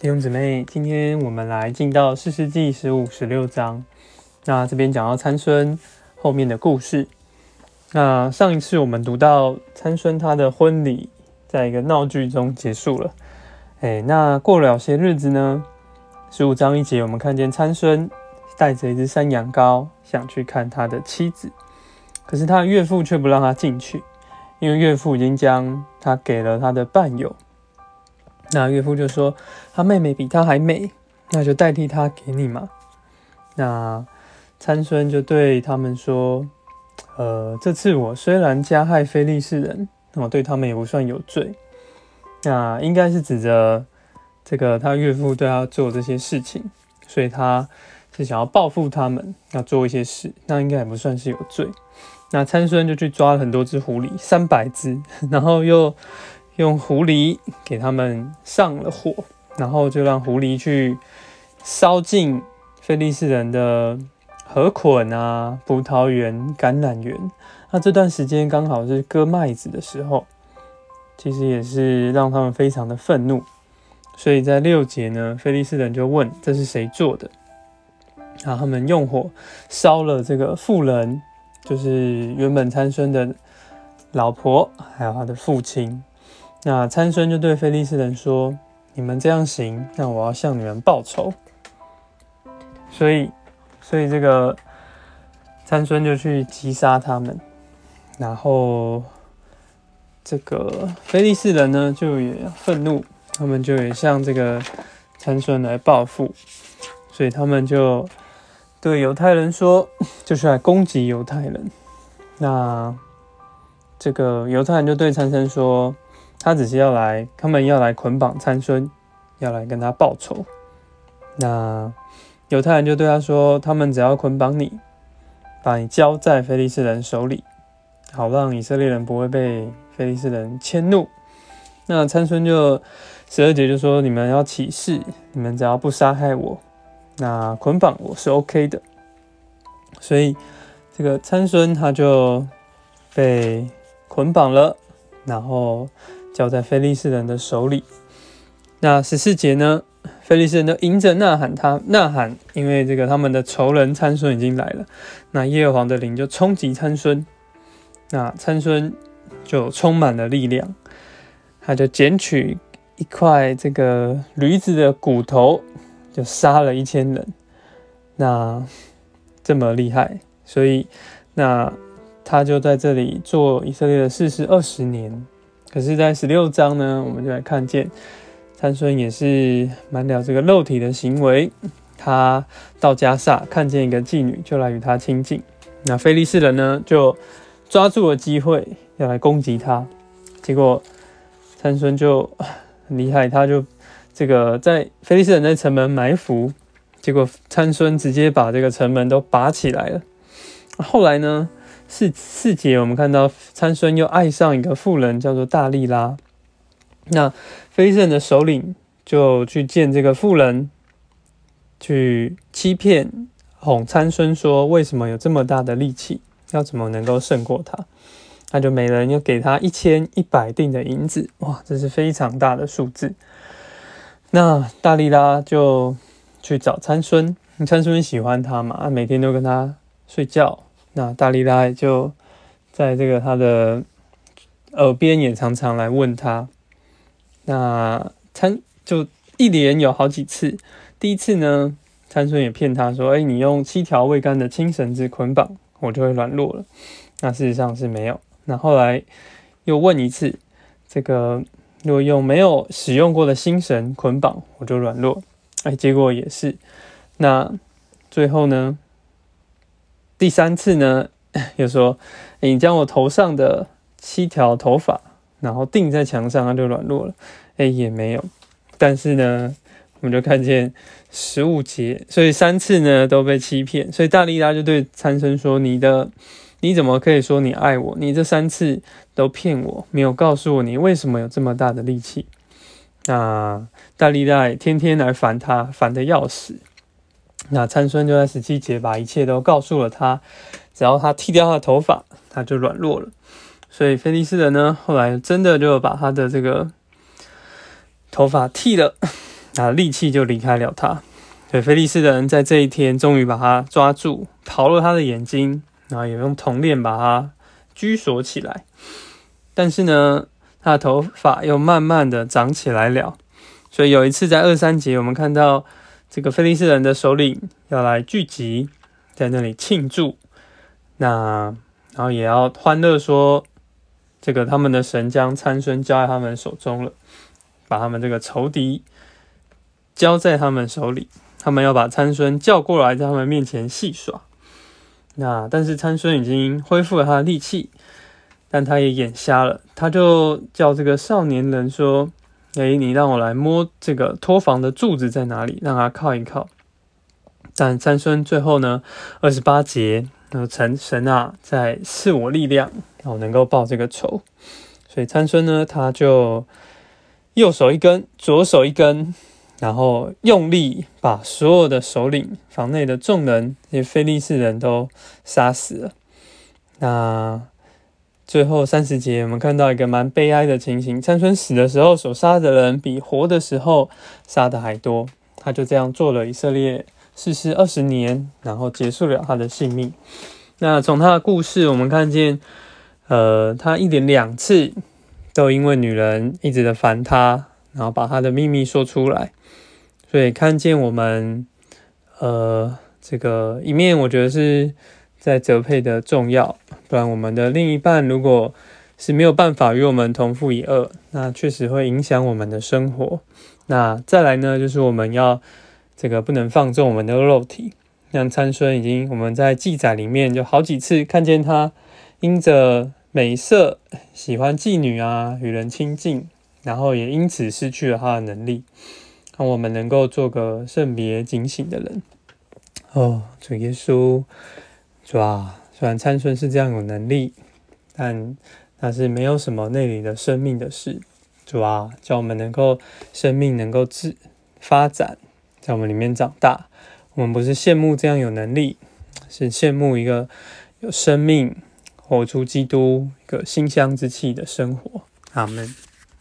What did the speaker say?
弟兄姊妹，今天我们来进到四世纪十五、十六章。那这边讲到参孙后面的故事。那上一次我们读到参孙他的婚礼，在一个闹剧中结束了。哎，那过了些日子呢？十五章一节，我们看见参孙带着一只山羊羔，想去看他的妻子，可是他的岳父却不让他进去，因为岳父已经将他给了他的伴友。那岳父就说：“他妹妹比他还美，那就代替他给你嘛。”那参孙就对他们说：“呃，这次我虽然加害非利士人，我对他们也不算有罪。那应该是指着。”这个他岳父对他做这些事情，所以他是想要报复他们，要做一些事，那应该也不算是有罪。那参孙就去抓了很多只狐狸，三百只，然后又用狐狸给他们上了火，然后就让狐狸去烧尽菲利士人的河捆啊、葡萄园、橄榄园。那这段时间刚好是割麦子的时候，其实也是让他们非常的愤怒。所以在六节呢，菲利斯人就问这是谁做的？然后他们用火烧了这个妇人，就是原本参孙的老婆，还有他的父亲。那参孙就对菲利斯人说：“你们这样行，那我要向你们报仇。”所以，所以这个参孙就去击杀他们，然后这个菲利斯人呢就也愤怒。他们就也向这个参孙来报复，所以他们就对犹太人说，就是来攻击犹太人。那这个犹太人就对参孙说，他只是要来，他们要来捆绑参孙，要来跟他报仇。那犹太人就对他说，他们只要捆绑你，把你交在非利士人手里，好让以色列人不会被非利士人迁怒。那参孙就。十二节就说：“你们要起誓，你们只要不杀害我，那捆绑我是 OK 的。”所以这个参孙他就被捆绑了，然后交在菲利士人的手里。那十四节呢？菲利士人都迎着呐喊，他呐喊，因为这个他们的仇人参孙已经来了。那耶和华的灵就冲击参孙，那参孙就充满了力量，他就捡取。一块这个驴子的骨头就杀了一千人，那这么厉害，所以那他就在这里做以色列的事是二十年。可是，在十六章呢，我们就来看见参孙也是满了这个肉体的行为。他到加萨看见一个妓女，就来与他亲近。那菲利士人呢，就抓住了机会要来攻击他，结果参孙就。很厉害，他就这个在菲利斯人在城门埋伏，结果参孙直接把这个城门都拔起来了。后来呢，四四节我们看到参孙又爱上一个妇人，叫做大力拉。那非圣的首领就去见这个妇人，去欺骗哄参孙说，为什么有这么大的力气，要怎么能够胜过他？那就每人又给他一千一百锭的银子，哇，这是非常大的数字。那大力拉就去找参孙，参孙喜欢他嘛，每天都跟他睡觉。那大力拉就在这个他的耳边也常常来问他。那参就一连有好几次，第一次呢，参孙也骗他说：“哎，你用七条未干的青绳子捆绑，我就会软弱了。”那事实上是没有。那后来又问一次，这个如果用没有使用过的新绳捆绑，我就软弱。哎，结果也是。那最后呢？第三次呢，又说你将我头上的七条头发，然后钉在墙上，它就软弱了。哎，也没有。但是呢，我们就看见十五节，所以三次呢都被欺骗。所以大力拉就对参生说：“你的。”你怎么可以说你爱我？你这三次都骗我，没有告诉我你为什么有这么大的力气。那大力大天天来烦他，烦的要死。那参孙就在十七节把一切都告诉了他，只要他剃掉他的头发，他就软弱了。所以菲利斯人呢，后来真的就把他的这个头发剃了，那力气就离开了他。对，菲利斯人在这一天终于把他抓住，刨了他的眼睛，然后也用铜链把他拘锁起来。但是呢，他的头发又慢慢的长起来了。所以有一次在二三节，我们看到这个菲利斯人的首领要来聚集，在那里庆祝。那然后也要欢乐说，这个他们的神将参孙交在他们手中了，把他们这个仇敌交在他们手里。他们要把参孙叫过来，在他们面前戏耍。那但是参孙已经恢复了他的力气，但他也眼瞎了。他就叫这个少年人说：“哎，你让我来摸这个托房的柱子在哪里，让他靠一靠。”但参孙最后呢，二十八节，那神神啊，在赐我力量，然后能够报这个仇。所以参孙呢，他就右手一根，左手一根。然后用力把所有的首领、房内的众人、这些非利士人都杀死了。那最后三十节，我们看到一个蛮悲哀的情形：参孙死的时候，所杀的人比活的时候杀的还多。他就这样做了以色列逝世二十年，然后结束了他的性命。那从他的故事，我们看见，呃，他一连两次都因为女人一直的烦他。然后把他的秘密说出来，所以看见我们，呃，这个一面，我觉得是在责配的重要。不然，我们的另一半如果是没有办法与我们同父一二，那确实会影响我们的生活。那再来呢，就是我们要这个不能放纵我们的肉体。像参孙已经我们在记载里面就好几次看见他因着美色喜欢妓女啊，与人亲近。然后也因此失去了他的能力，让我们能够做个圣别警醒的人。哦，主耶稣，主啊，虽然参孙是这样有能力，但那是没有什么内里的生命的事。主啊，叫我们能够生命能够自发展，在我们里面长大。我们不是羡慕这样有能力，是羡慕一个有生命、活出基督一个馨香之气的生活。阿门。